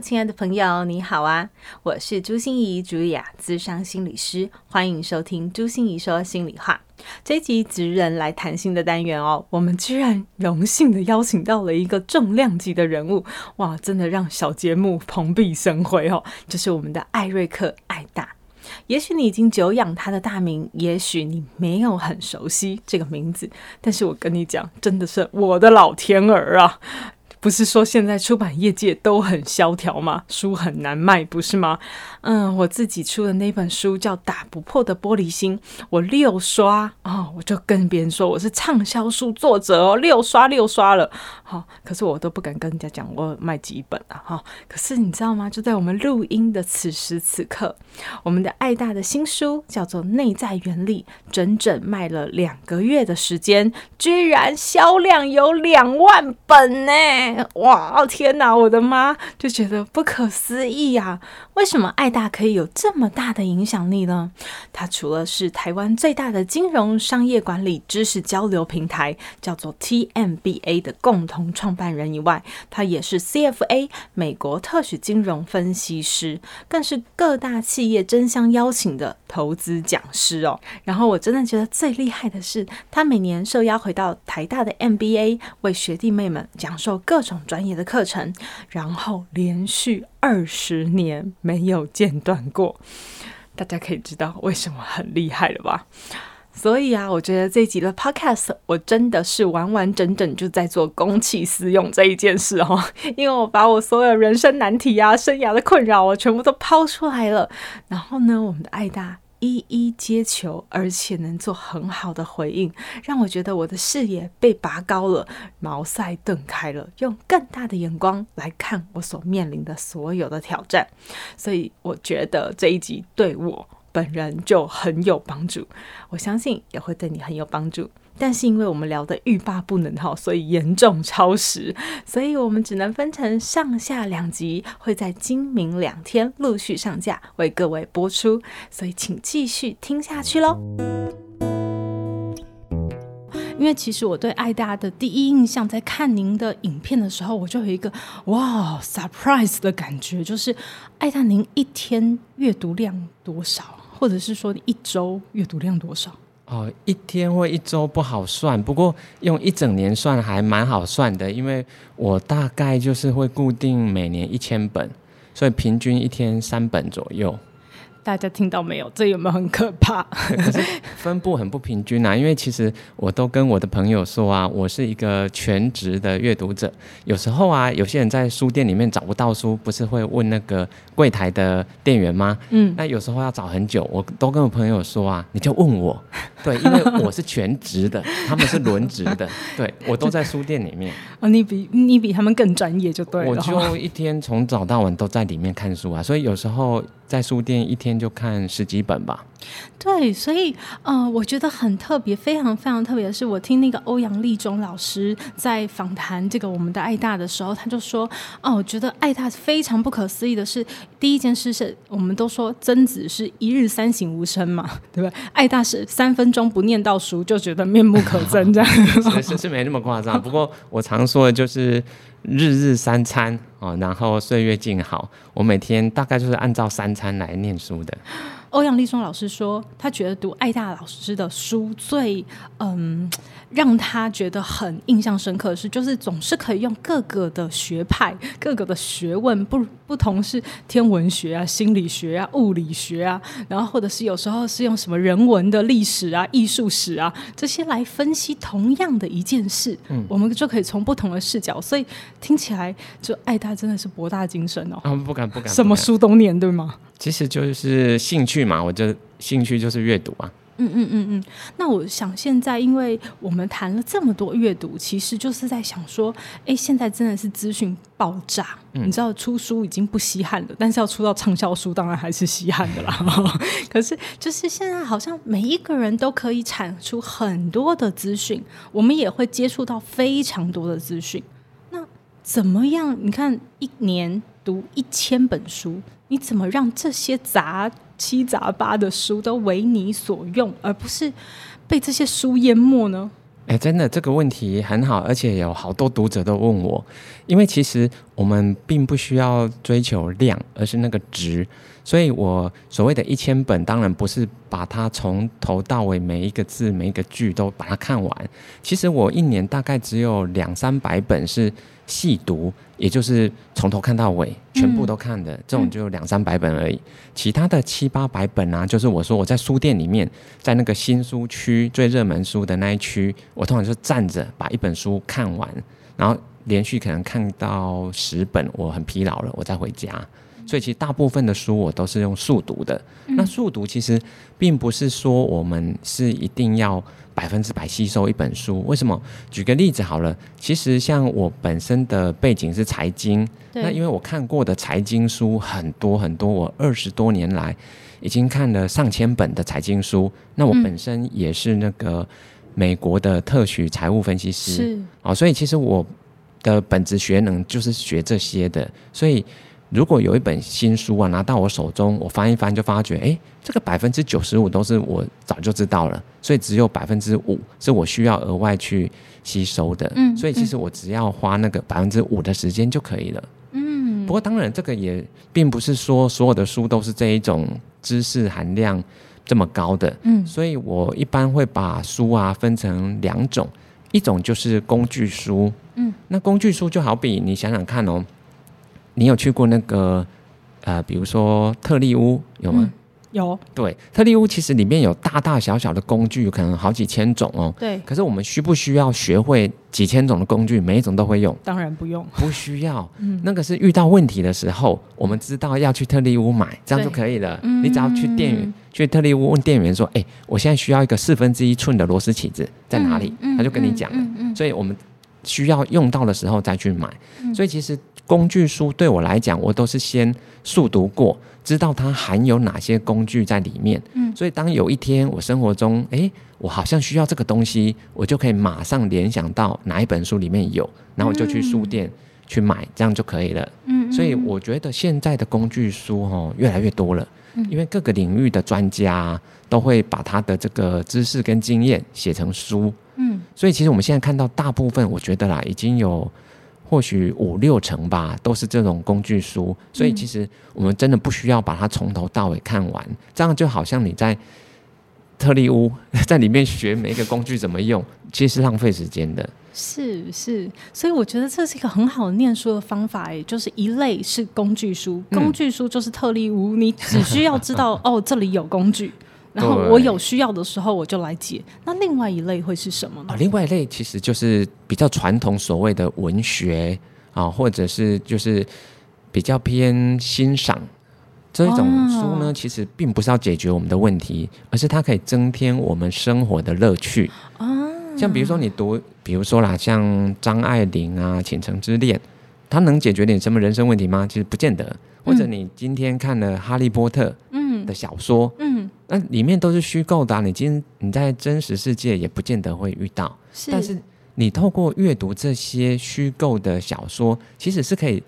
亲爱的朋友，你好啊！我是朱心仪，主雅咨商心理师，欢迎收听朱心仪说心里话。这集职人来谈心的单元哦，我们居然荣幸的邀请到了一个重量级的人物，哇，真的让小节目蓬荜生辉哦！就是我们的艾瑞克·艾大。也许你已经久仰他的大名，也许你没有很熟悉这个名字，但是我跟你讲，真的是我的老天儿啊！不是说现在出版业界都很萧条吗？书很难卖，不是吗？嗯，我自己出的那本书叫《打不破的玻璃心》，我六刷哦，我就跟别人说我是畅销书作者哦，六刷六刷了。好、可是我都不敢跟人家讲我卖几本啊。哈、可是你知道吗？就在我们录音的此时此刻，我们的爱大的新书叫做《内在原理》，整整卖了两个月的时间，居然销量有两万本呢！哇，天哪，我的妈，就觉得不可思议呀！为什么爱大可以有这么大的影响力呢？他除了是台湾最大的金融商业管理知识交流平台，叫做 TMBA 的共同创办人以外，他也是 CFA 美国特许金融分析师，更是各大企业争相邀请的投资讲师哦。然后我真的觉得最厉害的是，他每年受邀回到台大的 MBA，为学弟妹们讲授各种专业的课程，然后连续二十年没有间断过，大家可以知道为什么很厉害了吧？所以啊，我觉得这一集的 Podcast 我真的是完完整整就在做公器私用这一件事哦，因为我把我所有人生难题啊、生涯的困扰我全部都抛出来了，然后呢，我们的爱大。一一接球，而且能做很好的回应，让我觉得我的视野被拔高了，茅塞顿开了，用更大的眼光来看我所面临的所有的挑战。所以我觉得这一集对我本人就很有帮助，我相信也会对你很有帮助。但是因为我们聊的欲罢不能哈，所以严重超时，所以我们只能分成上下两集，会在今明两天陆续上架为各位播出，所以请继续听下去喽。因为其实我对艾大的第一印象，在看您的影片的时候，我就有一个哇 surprise 的感觉，就是艾大您一天阅读量多少，或者是说你一周阅读量多少？哦，一天或一周不好算，不过用一整年算还蛮好算的，因为我大概就是会固定每年一千本，所以平均一天三本左右。大家听到没有？这有没有很可怕？可是分布很不平均啊，因为其实我都跟我的朋友说啊，我是一个全职的阅读者。有时候啊，有些人在书店里面找不到书，不是会问那个柜台的店员吗？嗯，那有时候要找很久，我都跟我朋友说啊，你就问我，对，因为我是全职的，他们是轮值的，对，我都在书店里面。哦，你比你比他们更专业就对了。我就一天从早到晚都在里面看书啊，所以有时候。在书店一天就看十几本吧。对，所以呃，我觉得很特别，非常非常特别的是，我听那个欧阳立中老师在访谈这个我们的爱大的时候，他就说：“哦，我觉得爱大非常不可思议的是，第一件事是我们都说曾子是一日三省吾身嘛，对不对？爱大是三分钟不念到书就觉得面目可憎，这样 是是没那么夸张。不过我常说的就是日日三餐哦，然后岁月静好，我每天大概就是按照三餐来念书的。”欧阳立松老师说，他觉得读艾大老师的书最嗯，让他觉得很印象深刻的是，就是总是可以用各个的学派、各个的学问，不不同是天文学啊、心理学啊、物理学啊，然后或者是有时候是用什么人文的历史啊、艺术史啊这些来分析同样的一件事，嗯，我们就可以从不同的视角，所以听起来就爱大真的是博大精深哦。啊，不敢不敢，什么书都念，对吗？其实就是兴趣嘛，我就兴趣就是阅读啊。嗯嗯嗯嗯。那我想现在，因为我们谈了这么多阅读，其实就是在想说，哎，现在真的是资讯爆炸。嗯、你知道出书已经不稀罕了，但是要出到畅销书，当然还是稀罕的啦。可是就是现在，好像每一个人都可以产出很多的资讯，我们也会接触到非常多的资讯。那怎么样？你看一年读一千本书。你怎么让这些杂七杂八的书都为你所用，而不是被这些书淹没呢？哎，真的这个问题很好，而且有好多读者都问我。因为其实我们并不需要追求量，而是那个值。所以我所谓的一千本，当然不是把它从头到尾每一个字、每一个句都把它看完。其实我一年大概只有两三百本是。细读，也就是从头看到尾，全部都看的，嗯、这种就两三百本而已。嗯、其他的七八百本啊，就是我说我在书店里面，在那个新书区最热门书的那一区，我通常就站着把一本书看完，然后连续可能看到十本，我很疲劳了，我再回家。所以其实大部分的书我都是用速读的。嗯、那速读其实并不是说我们是一定要。百分之百吸收一本书，为什么？举个例子好了，其实像我本身的背景是财经，那因为我看过的财经书很多很多，我二十多年来已经看了上千本的财经书。那我本身也是那个美国的特许财务分析师，啊哦，所以其实我的本职学能就是学这些的，所以。如果有一本新书啊拿到我手中，我翻一翻就发觉，哎，这个百分之九十五都是我早就知道了，所以只有百分之五是我需要额外去吸收的。嗯，所以其实我只要花那个百分之五的时间就可以了。嗯，不过当然这个也并不是说所有的书都是这一种知识含量这么高的。嗯，所以我一般会把书啊分成两种，一种就是工具书。嗯，那工具书就好比你想想看哦。你有去过那个呃，比如说特利屋有吗？嗯、有。对，特力屋其实里面有大大小小的工具，可能好几千种哦。对。可是我们需不需要学会几千种的工具，每一种都会用？当然不用。不需要。嗯。那个是遇到问题的时候，我们知道要去特力屋买，这样就可以了。嗯。你只要去店员、嗯、去特力屋问店员说：“哎，我现在需要一个四分之一寸的螺丝起子，在哪里？”嗯、他就跟你讲了。嗯嗯嗯、所以我们需要用到的时候再去买。嗯、所以其实。工具书对我来讲，我都是先速读过，知道它含有哪些工具在里面。嗯，所以当有一天我生活中，诶，我好像需要这个东西，我就可以马上联想到哪一本书里面有，然后我就去书店去买，嗯、这样就可以了。嗯，所以我觉得现在的工具书哦越来越多了，因为各个领域的专家都会把他的这个知识跟经验写成书。嗯，所以其实我们现在看到大部分，我觉得啦，已经有。或许五六成吧，都是这种工具书，所以其实我们真的不需要把它从头到尾看完，嗯、这样就好像你在特力屋 在里面学每一个工具怎么用，其实是浪费时间的。是是，所以我觉得这是一个很好的念书的方法，也就是一类是工具书，工具书就是特例屋，嗯、你只需要知道 哦，这里有工具。然后我有需要的时候我就来解。那另外一类会是什么呢？啊，另外一类其实就是比较传统所谓的文学啊，或者是就是比较偏欣赏这一种书呢，其实并不是要解决我们的问题，而是它可以增添我们生活的乐趣啊。像比如说你读，比如说啦，像张爱玲啊，《倾城之恋》，它能解决你什么人生问题吗？其实不见得。或者你今天看了《哈利波特》的小说，嗯。嗯那里面都是虚构的啊，你今天你在真实世界也不见得会遇到。是，但是你透过阅读这些虚构的小说，其实是可以，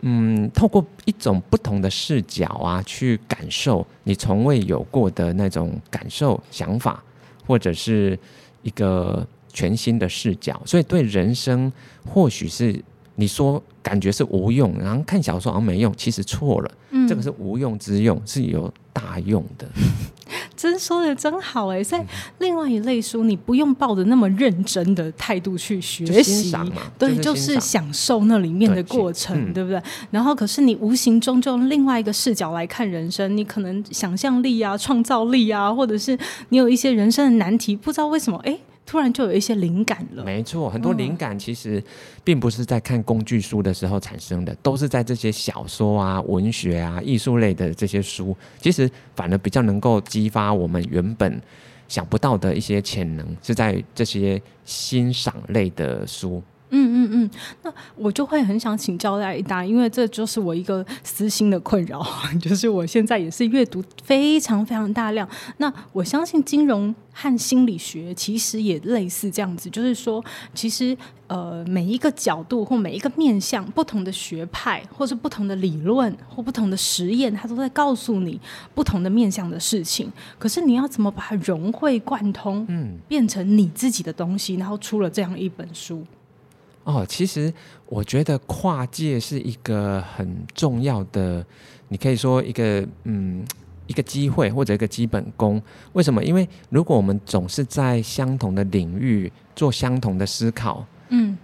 嗯，透过一种不同的视角啊，去感受你从未有过的那种感受、想法，或者是一个全新的视角。所以对人生，或许是你说感觉是无用，然后看小说好像没用，其实错了。嗯，这个是无用之用，是有大用的。真说的真好哎，所以另外一类书，你不用抱着那么认真的态度去学习，对，就是享受那里面的过程，对，不对？然后，可是你无形中就用另外一个视角来看人生，你可能想象力啊、创造力啊，或者是你有一些人生的难题，不知道为什么哎。诶突然就有一些灵感了。没错，很多灵感其实并不是在看工具书的时候产生的，都是在这些小说啊、文学啊、艺术类的这些书，其实反而比较能够激发我们原本想不到的一些潜能，是在这些欣赏类的书。嗯嗯嗯，那我就会很想请教艾大，因为这就是我一个私心的困扰，就是我现在也是阅读非常非常大量。那我相信金融和心理学其实也类似这样子，就是说，其实呃每一个角度或每一个面向，不同的学派或是不同的理论或不同的实验，它都在告诉你不同的面向的事情。可是你要怎么把它融会贯通，嗯，变成你自己的东西，然后出了这样一本书。哦，其实我觉得跨界是一个很重要的，你可以说一个嗯一个机会或者一个基本功。为什么？因为如果我们总是在相同的领域做相同的思考，嗯，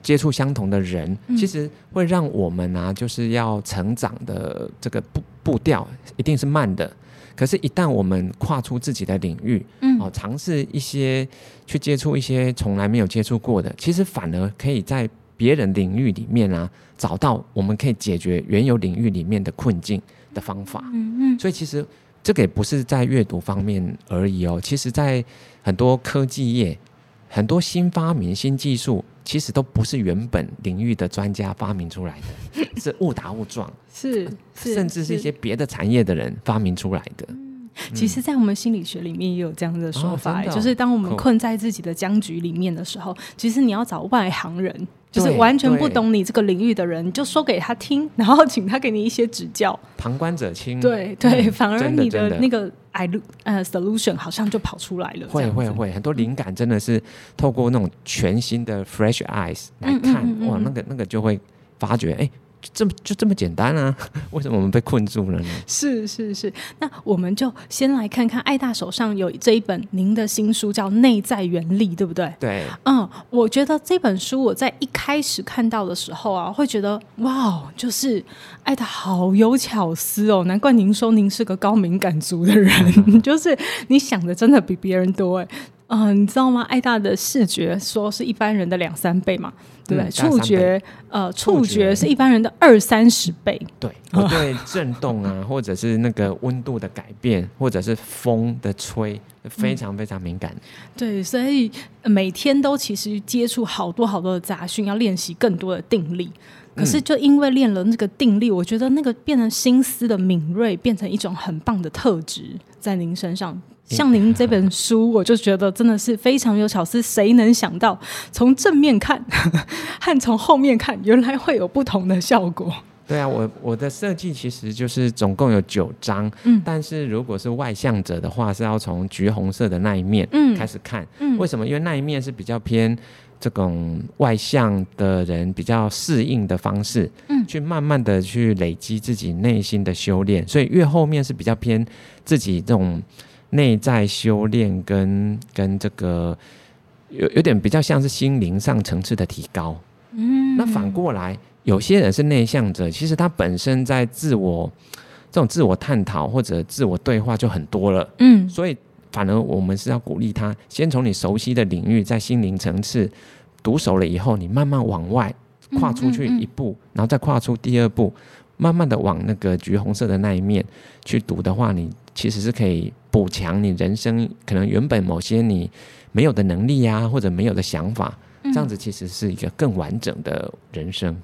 接触相同的人，嗯，其实会让我们啊，就是要成长的这个步步调一定是慢的。可是，一旦我们跨出自己的领域，嗯，哦，尝试一些去接触一些从来没有接触过的，其实反而可以在别人领域里面啊，找到我们可以解决原有领域里面的困境的方法。嗯嗯。所以，其实这个也不是在阅读方面而已哦。其实，在很多科技业，很多新发明、新技术，其实都不是原本领域的专家发明出来的，是误打误撞，是，是甚至是一些别的产业的人发明出来的。嗯，其实，在我们心理学里面也有这样的说法，哦哦、就是当我们困在自己的僵局里面的时候，其实你要找外行人。就是完全不懂你这个领域的人，你就说给他听，然后请他给你一些指教。旁观者清。对对、嗯，反而你的那个 I 呃 solution 好像就跑出来了。会会会，很多灵感真的是透过那种全新的 fresh eyes 来看，哇，那个那个就会发觉，哎。这么就这么简单啊？为什么我们被困住了呢？是是是，那我们就先来看看艾大手上有这一本您的新书，叫《内在原理》，对不对？对。嗯，我觉得这本书我在一开始看到的时候啊，会觉得哇，就是艾大好有巧思哦，难怪您说您是个高敏感族的人，嗯、就是你想的真的比别人多哎。嗯、呃，你知道吗？艾大的视觉说是一般人的两三倍嘛。对，对，触觉，呃，触觉是一般人的二三十倍。对，我对震动啊，或者是那个温度的改变，或者是风的吹，非常非常敏感。对，所以每天都其实接触好多好多的杂讯，要练习更多的定力。可是就因为练了那个定力，我觉得那个变成心思的敏锐，变成一种很棒的特质，在您身上。像您这本书，我就觉得真的是非常有巧思。谁能想到，从正面看和从后面看，原来会有不同的效果？对啊，我我的设计其实就是总共有九章，嗯，但是如果是外向者的话，是要从橘红色的那一面开始看。嗯，为什么？因为那一面是比较偏这种外向的人比较适应的方式，嗯，去慢慢的去累积自己内心的修炼。所以越后面是比较偏自己这种。内在修炼跟跟这个有有点比较像是心灵上层次的提高，嗯，那反过来，有些人是内向者，其实他本身在自我这种自我探讨或者自我对话就很多了，嗯，所以反而我们是要鼓励他，先从你熟悉的领域，在心灵层次读熟了以后，你慢慢往外跨出去一步，嗯嗯嗯，然后再跨出第二步，慢慢的往那个橘红色的那一面去读的话，你其实是可以。补强你人生可能原本某些你没有的能力呀、啊，或者没有的想法，这样子其实是一个更完整的人生。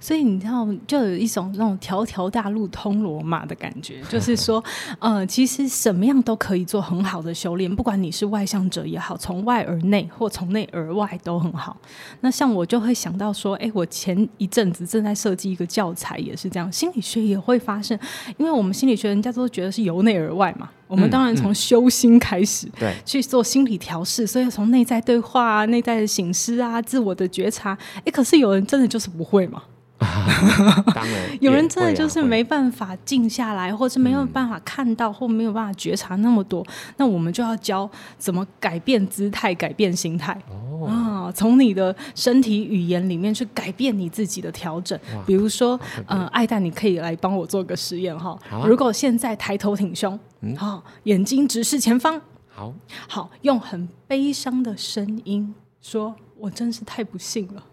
所以你知道，就有一种那种条条大路通罗马的感觉，就是说，呃，其实什么样都可以做很好的修炼，不管你是外向者也好，从外而内或从内而外都很好。那像我就会想到说，哎，我前一阵子正在设计一个教材，也是这样，心理学也会发生，因为我们心理学人家都觉得是由内而外嘛，我们当然从修心开始，对、嗯，去做心理调试，所以从内在对话啊、内在的醒思啊、自我的觉察，哎，可是有人真的就是不会嘛。当然，有人真的就是没办法静下来，或是没有办法看到，或没有办法觉察那么多。那我们就要教怎么改变姿态，改变心态。哦，啊，从你的身体语言里面去改变你自己的调整。比如说，呃，艾大，你可以来帮我做个实验哈。如果现在抬头挺胸，好，眼睛直视前方，好，好，用很悲伤的声音说：“我真是太不幸了。”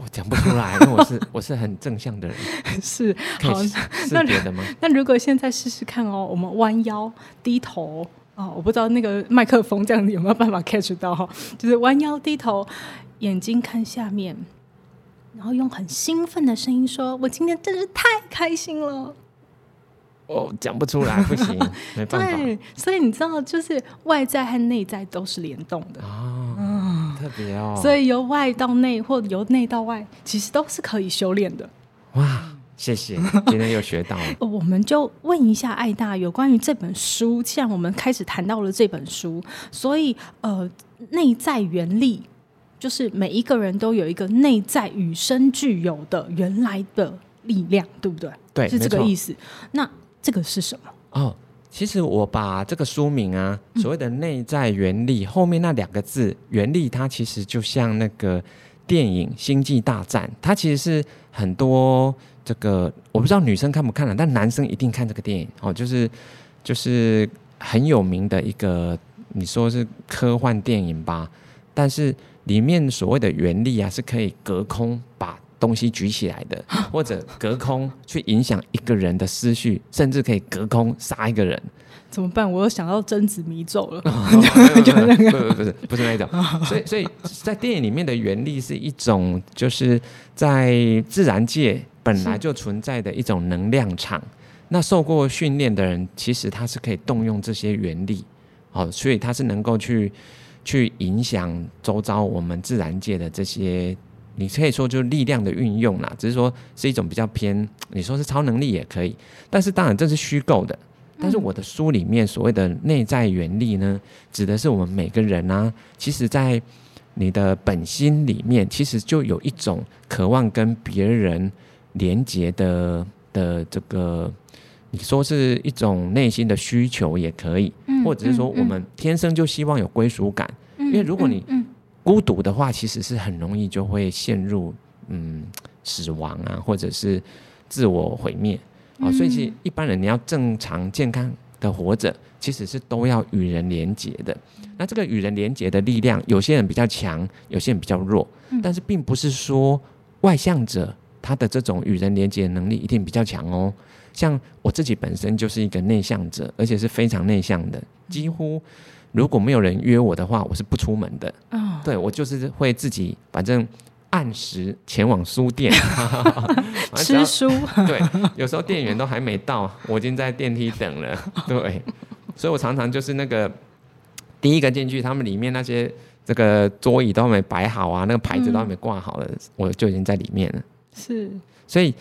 我讲不出来，因为我是 我是很正向的人。是，好，那别的吗？那如果现在试试看哦，我们弯腰低头，哦，我不知道那个麦克风这样子有没有办法 catch 到哈，就是弯腰低头，眼睛看下面，然后用很兴奋的声音说：“我今天真是太开心了。”哦，讲不出来，不行，没办法。对，所以你知道，就是外在和内在都是联动的哦，嗯，特别哦。所以由外到内，或由内到外，其实都是可以修炼的。哇，谢谢，今天又学到了。我们就问一下爱大有关于这本书，既然我们开始谈到了这本书，所以呃，内在原力就是每一个人都有一个内在与生俱有的原来的力量，对不对？对，是这个意思。那这个是什么？哦，其实我把这个书名啊，所谓的内在原力、嗯、后面那两个字“原力”，它其实就像那个电影《星际大战》，它其实是很多这个我不知道女生看不看了，但男生一定看这个电影哦，就是就是很有名的一个，你说是科幻电影吧？但是里面所谓的原力啊，是可以隔空把。东西举起来的，或者隔空去影响一个人的思绪，甚至可以隔空杀一个人，怎么办？我又想到贞子迷咒了，不是不是不是那种，所以所以在电影里面的原力是一种，就是在自然界本来就存在的一种能量场。那受过训练的人，其实他是可以动用这些原力，好，所以他是能够去去影响周遭我们自然界的这些。你可以说就是力量的运用啦，只是说是一种比较偏，你说是超能力也可以，但是当然这是虚构的。但是我的书里面所谓的内在原力呢，指的是我们每个人啊，其实在你的本心里面，其实就有一种渴望跟别人连接的的这个，你说是一种内心的需求也可以，或者是说我们天生就希望有归属感，因为如果你孤独的话，其实是很容易就会陷入嗯死亡啊，或者是自我毁灭啊。所以，其实一般人你要正常健康的活着，其实是都要与人连结的。那这个与人连结的力量，有些人比较强，有些人比较弱，但是并不是说外向者他的这种与人连结的能力一定比较强哦。像我自己本身就是一个内向者，而且是非常内向的，几乎。如果没有人约我的话，我是不出门的。哦、对，我就是会自己，反正按时前往书店 吃书。对，有时候店员都还没到，我已经在电梯等了。对，所以我常常就是那个第一个进去，他们里面那些这个桌椅都还没摆好啊，那个牌子都还没挂好了，嗯、我就已经在里面了。是，所以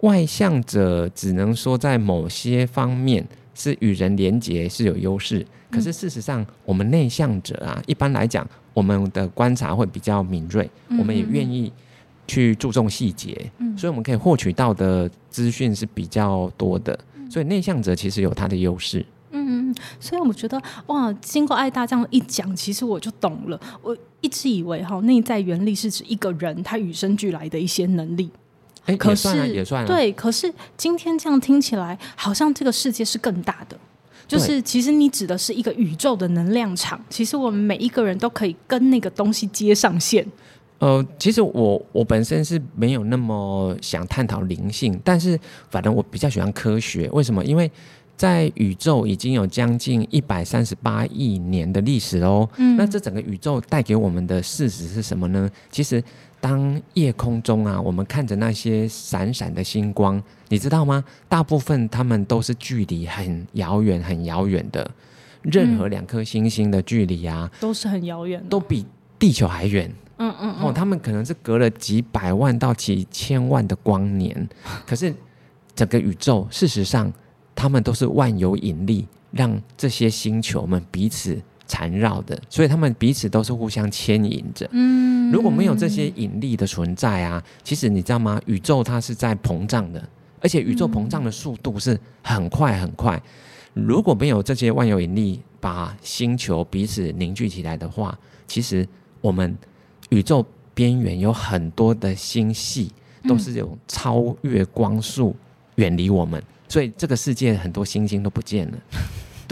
外向者只能说在某些方面是与人连结是有优势。可是事实上，我们内向者啊，一般来讲，我们的观察会比较敏锐，嗯、我们也愿意去注重细节，嗯、所以我们可以获取到的资讯是比较多的。嗯、所以内向者其实有他的优势。嗯，所以我觉得哇，经过爱大这样一讲，其实我就懂了。我一直以为哈，内在原力是指一个人他与生俱来的一些能力。哎，可是也算啊，也算啊。对，可是今天这样听起来，好像这个世界是更大的。就是，其实你指的是一个宇宙的能量场。其实我们每一个人都可以跟那个东西接上线。呃，其实我我本身是没有那么想探讨灵性，但是反正我比较喜欢科学。为什么？因为在宇宙已经有将近一百三十八亿年的历史喽。嗯，那这整个宇宙带给我们的事实是什么呢？其实。当夜空中啊，我们看着那些闪闪的星光，你知道吗？大部分它们都是距离很遥远、很遥远的。任何两颗星星的距离啊，都是很遥远，都比地球还远。嗯嗯哦，他们可能是隔了几百万到几千万的光年，可是整个宇宙，事实上，他们都是万有引力，让这些星球们彼此。缠绕的，所以他们彼此都是互相牵引着。嗯，如果没有这些引力的存在啊，其实你知道吗？宇宙它是在膨胀的，而且宇宙膨胀的速度是很快很快。如果没有这些万有引力把星球彼此凝聚起来的话，其实我们宇宙边缘有很多的星系都是有超越光速远离我们，所以这个世界很多星星都不见了。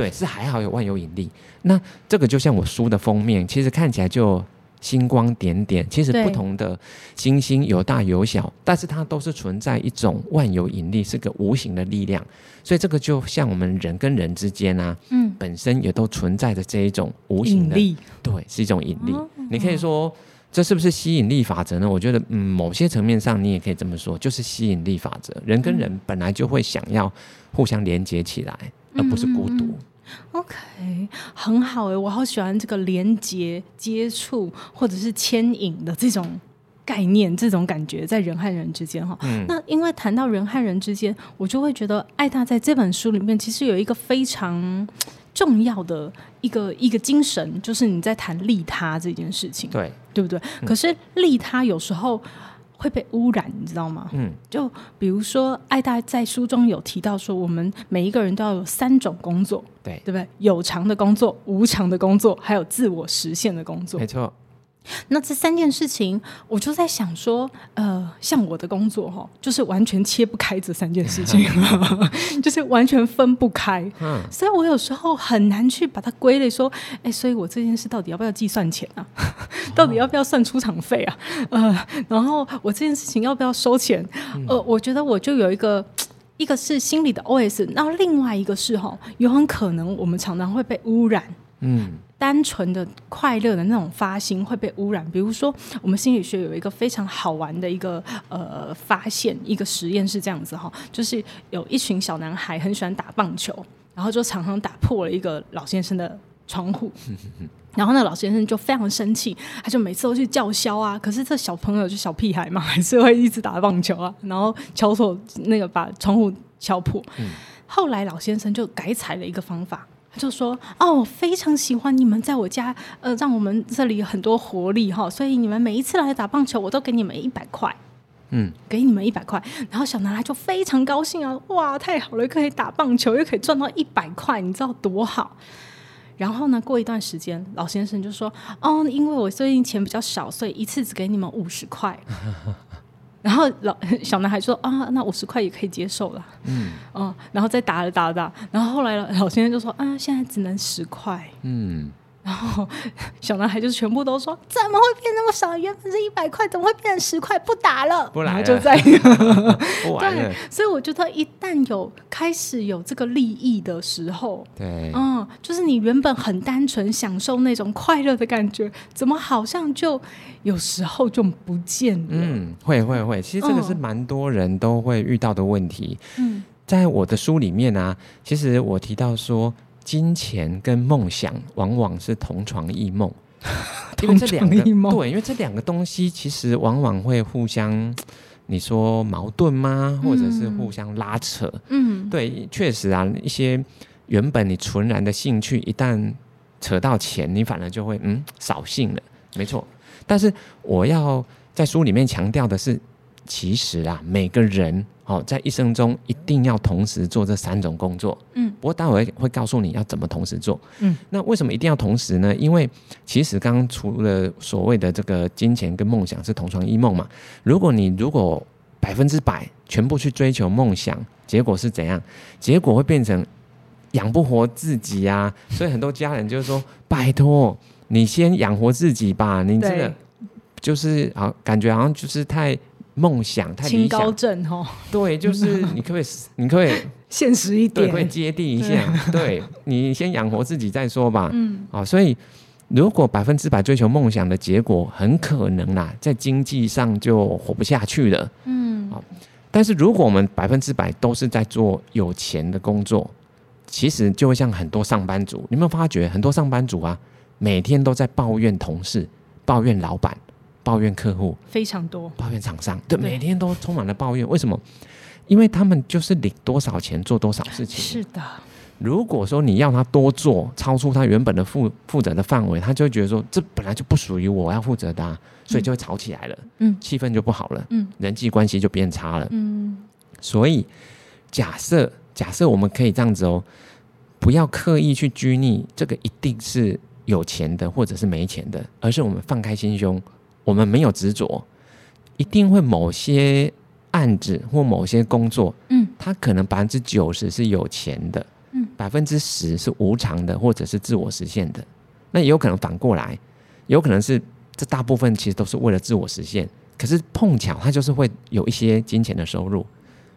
对，是还好有万有引力。那这个就像我书的封面，其实看起来就星光点点，其实不同的星星有大有小，但是它都是存在一种万有引力，是个无形的力量。所以这个就像我们人跟人之间啊，嗯，本身也都存在着这一种无形的力，对，是一种引力。哦、你可以说这是不是吸引力法则呢？我觉得，嗯，某些层面上你也可以这么说，就是吸引力法则。人跟人本来就会想要互相连接起来，而不是孤独。嗯 OK，很好哎，我好喜欢这个连接、接触或者是牵引的这种概念、这种感觉，在人和人之间哈。嗯、那因为谈到人和人之间，我就会觉得爱大在这本书里面其实有一个非常重要的一个一个精神，就是你在谈利他这件事情，对对不对？嗯、可是利他有时候。会被污染，你知道吗？嗯，就比如说，爱大在书中有提到说，我们每一个人都要有三种工作，对，对不对？有偿的工作、无偿的工作，还有自我实现的工作，没错。那这三件事情，我就在想说，呃，像我的工作哈，就是完全切不开这三件事情，就是完全分不开。嗯，所以我有时候很难去把它归类，说，哎，所以我这件事到底要不要计算钱啊？到底要不要算出场费啊？呃，然后我这件事情要不要收钱？呃，我觉得我就有一个，一个是心里的 OS，然后另外一个是哈，有很可能我们常常会被污染。嗯。单纯的快乐的那种发心会被污染。比如说，我们心理学有一个非常好玩的一个呃发现，一个实验是这样子哈，就是有一群小男孩很喜欢打棒球，然后就常常打破了一个老先生的窗户，然后那老先生就非常生气，他就每次都去叫嚣啊。可是这小朋友就小屁孩嘛，还是会一直打棒球啊，然后敲错那个把窗户敲破。后来老先生就改采了一个方法。他就说：“哦，我非常喜欢你们在我家，呃，让我们这里有很多活力哈，所以你们每一次来打棒球，我都给你们一百块，嗯，给你们一百块。然后小男孩就非常高兴啊，哇，太好了，可以打棒球，又可以赚到一百块，你知道多好？然后呢，过一段时间，老先生就说：哦，因为我最近钱比较少，所以一次只给你们五十块。”然后老 小男孩说啊，那五十块也可以接受了，嗯，哦，然后再打了打了打，然后后来老先生就说啊，现在只能十块，嗯。然后小男孩就是全部都说，怎么会变那么少？原本是一百块，怎么会变成十块？不打了，不来了，就在 不玩了。对，所以我觉得一旦有开始有这个利益的时候，对，嗯，就是你原本很单纯享受那种快乐的感觉，怎么好像就有时候就不见了？嗯，会会会，其实这个是蛮多人都会遇到的问题。嗯，在我的书里面啊，其实我提到说。金钱跟梦想往往是同床异梦，因为这两个对，因为这两个东西其实往往会互相，你说矛盾吗？或者是互相拉扯？嗯，对，确实啊，一些原本你纯然的兴趣，一旦扯到钱，你反而就会嗯扫兴了。没错，但是我要在书里面强调的是，其实啊，每个人。哦，在一生中一定要同时做这三种工作。嗯，不过待会会告诉你要怎么同时做。嗯，那为什么一定要同时呢？因为其实刚刚除了所谓的这个金钱跟梦想是同床异梦嘛。如果你如果百分之百全部去追求梦想，结果是怎样？结果会变成养不活自己啊。所以很多家人就是说：“拜托，你先养活自己吧。”你这个就是好，感觉好像就是太。梦想太理想，清高症哦，对，就是你可不可以，你可以现实一点，对，可以接地一下，对，你先养活自己再说吧。嗯，啊，所以如果百分之百追求梦想的结果，很可能啦，在经济上就活不下去了。嗯，啊，但是如果我们百分之百都是在做有钱的工作，其实就会像很多上班族，你有没有发觉很多上班族啊，每天都在抱怨同事，抱怨老板。抱怨客户非常多，抱怨厂商，对，每天都充满了抱怨。为什么？因为他们就是领多少钱做多少事情。是的，如果说你要他多做，超出他原本的负负责的范围，他就会觉得说这本来就不属于我要负责的，所以就会吵起来了。嗯，气氛就不好了。嗯，人际关系就变差了。嗯，所以假设假设我们可以这样子哦，不要刻意去拘泥这个一定是有钱的或者是没钱的，而是我们放开心胸。我们没有执着，一定会某些案子或某些工作，嗯，它可能百分之九十是有钱的，嗯，百分之十是无偿的或者是自我实现的，那也有可能反过来，有可能是这大部分其实都是为了自我实现。可是碰巧它就是会有一些金钱的收入，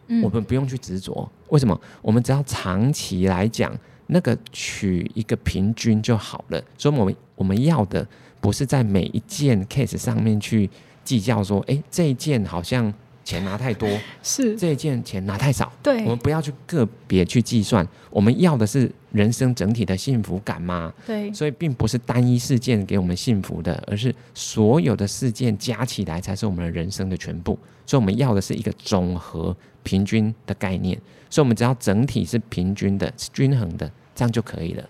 嗯，我们不用去执着。为什么？我们只要长期来讲，那个取一个平均就好了。所以，我们我们要的不是在每一件 case 上面去计较说，哎，这一件好像。钱拿太多 是这一件钱拿太少，对，我们不要去个别去计算，我们要的是人生整体的幸福感嘛。对，所以并不是单一事件给我们幸福的，而是所有的事件加起来才是我们的人生的全部。所以我们要的是一个总和平均的概念，所以我们只要整体是平均的、是均衡的，这样就可以了。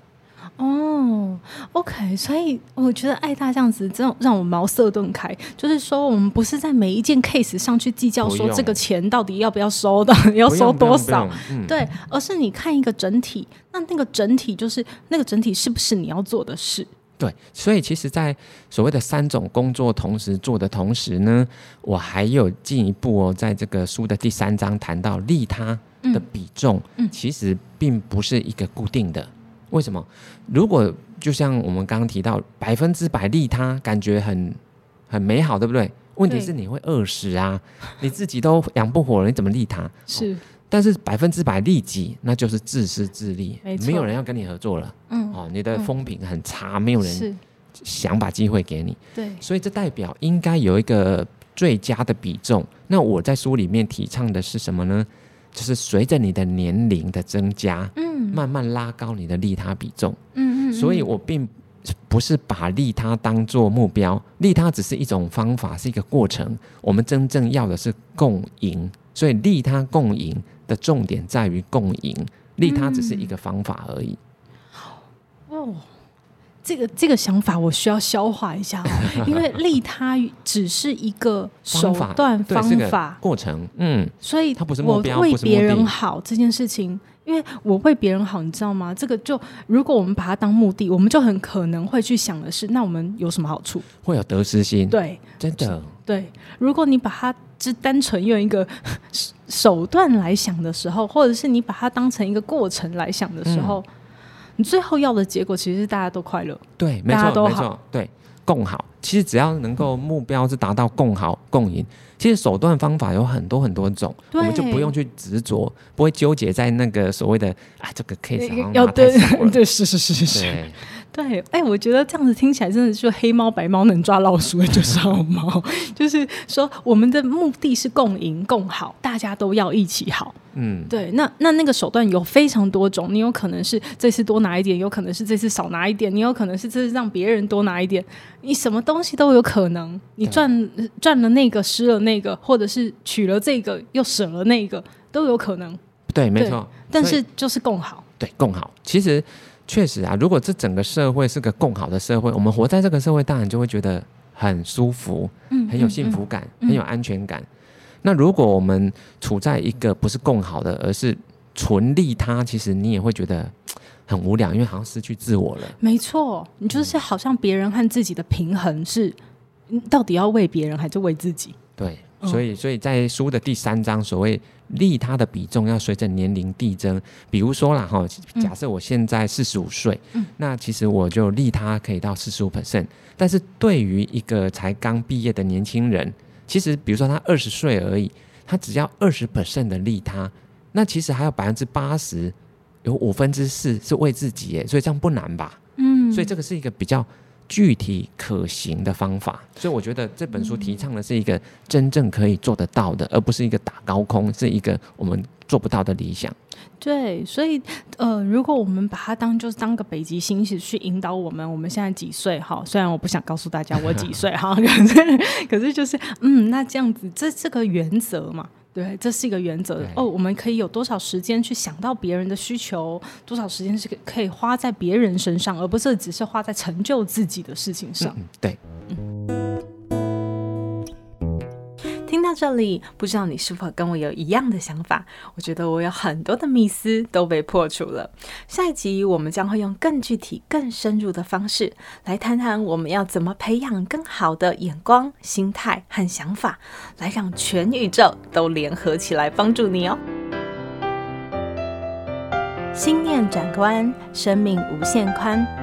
哦，OK，所以我觉得爱大这样子，真的让我茅塞顿开。就是说，我们不是在每一件 case 上去计较说这个钱到底要不要收的，要收多少，嗯、对，而是你看一个整体，那那个整体就是那个整体是不是你要做的事？对，所以其实，在所谓的三种工作同时做的同时呢，我还有进一步哦，在这个书的第三章谈到利他的比重，嗯，其实并不是一个固定的。为什么？如果就像我们刚刚提到，百分之百利他，感觉很很美好，对不对？问题是你会饿死啊，你自己都养不活了，你怎么利他？是。哦、但是百分之百利己，那就是自私自利，没有人要跟你合作了。嗯。哦，你的风评很差，嗯、没有人想把机会给你。对。所以这代表应该有一个最佳的比重。那我在书里面提倡的是什么呢？就是随着你的年龄的增加，嗯，慢慢拉高你的利他比重，嗯嗯，所以我并不是把利他当做目标，利他只是一种方法，是一个过程。我们真正要的是共赢，所以利他共赢的重点在于共赢，利他只是一个方法而已。哦。这个这个想法我需要消化一下，因为利他只是一个手段方法，方法过程，嗯，所以它不是，我为别人好这件事情，因为我为别人好，你知道吗？这个就如果我们把它当目的，我们就很可能会去想的是，那我们有什么好处？会有得失心，对，真的，对。如果你把它只单纯用一个手段来想的时候，或者是你把它当成一个过程来想的时候。嗯你最后要的结果其实是大家都快乐，对，没错，没错，对，共好。其实只要能够目标是达到共好共赢，其实手段方法有很多很多种，我们就不用去执着，不会纠结在那个所谓的啊这个 case 好像要对 对是是是是。是。对，哎、欸，我觉得这样子听起来真的就黑猫白猫能抓老鼠的就是好猫，就是说我们的目的是共赢共好，大家都要一起好。嗯，对，那那那个手段有非常多种，你有可能是这次多拿一点，有可能是这次少拿一点，你有可能是这次让别人多拿一点，你什么东西都有可能，你赚赚了那个失了那个，或者是取了这个又舍了那个都有可能。对，没错，但是就是共好，对，共好，其实。确实啊，如果这整个社会是个共好的社会，我们活在这个社会，当然就会觉得很舒服，嗯，很有幸福感，很有安全感。那如果我们处在一个不是共好的，而是纯利他，其实你也会觉得很无聊，因为好像失去自我了。没错，你就是好像别人和自己的平衡是，到底要为别人还是为自己？对。所以，所以在书的第三章，所谓利他的比重要随着年龄递增。比如说啦，哈，假设我现在四十五岁，嗯、那其实我就利他可以到四十五 percent。但是对于一个才刚毕业的年轻人，其实比如说他二十岁而已，他只要二十 percent 的利他，那其实还有百分之八十，有五分之四是为自己耶，所以这样不难吧？嗯，所以这个是一个比较。具体可行的方法，所以我觉得这本书提倡的是一个真正可以做得到的，而不是一个打高空，是一个我们做不到的理想。对，所以呃，如果我们把它当就是当个北极星去引导我们，我们现在几岁哈？虽然我不想告诉大家我几岁哈，可是可是就是嗯，那这样子，这这个原则嘛。对，这是一个原则哦。我们可以有多少时间去想到别人的需求？多少时间是可以花在别人身上，而不是只是花在成就自己的事情上？嗯、对。这里，不知道你是否跟我有一样的想法？我觉得我有很多的迷思都被破除了。下一集我们将会用更具体、更深入的方式来谈谈我们要怎么培养更好的眼光、心态和想法，来让全宇宙都联合起来帮助你哦。心念转关，生命无限宽。